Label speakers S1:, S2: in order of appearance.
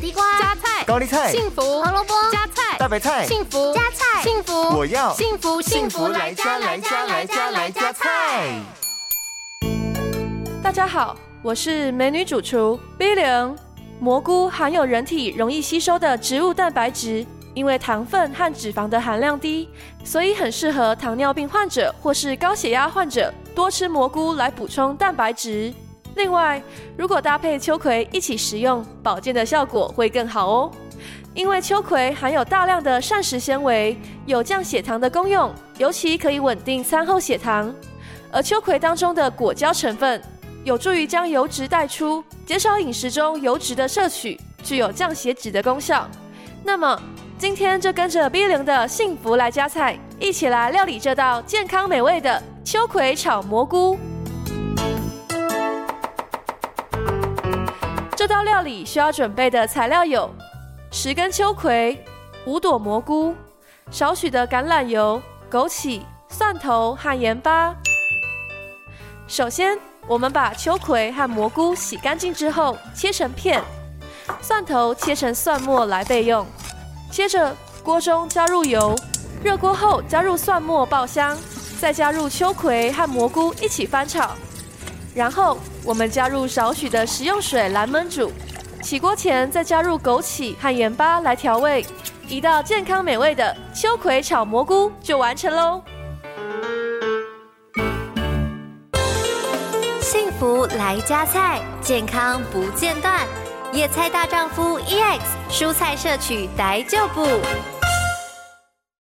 S1: 地瓜、
S2: 加菜、
S3: 高丽菜、
S2: 幸福、
S1: 胡萝卜、
S2: 加菜、
S3: 大白菜、
S2: 幸福、
S1: 加菜、
S2: 幸福，
S3: 我要
S2: 幸福
S3: 幸福来加来加来加来加菜。
S4: 大家好，我是美女主厨 B 零。蘑菇含有人体容易吸收的植物蛋白质，因为糖分和脂肪的含量低，所以很适合糖尿病患者或是高血压患者多吃蘑菇来补充蛋白质。另外，如果搭配秋葵一起食用，保健的效果会更好哦。因为秋葵含有大量的膳食纤维，有降血糖的功用，尤其可以稳定餐后血糖。而秋葵当中的果胶成分，有助于将油脂带出，减少饮食中油脂的摄取，具有降血脂的功效。那么，今天就跟着 B 零的幸福来加菜，一起来料理这道健康美味的秋葵炒蘑菇。道料理需要准备的材料有：十根秋葵、五朵蘑菇、少许的橄榄油、枸杞、蒜头和盐巴。首先，我们把秋葵和蘑菇洗干净之后切成片，蒜头切成蒜末来备用。接着，锅中加入油，热锅后加入蒜末爆香，再加入秋葵和蘑菇一起翻炒。然后，我们加入少许的食用水来焖煮。起锅前再加入枸杞和盐巴来调味，一道健康美味的秋葵炒蘑菇就完成喽。
S1: 幸福来加菜，健康不间断。野菜大丈夫 EX，蔬菜摄取逮就补。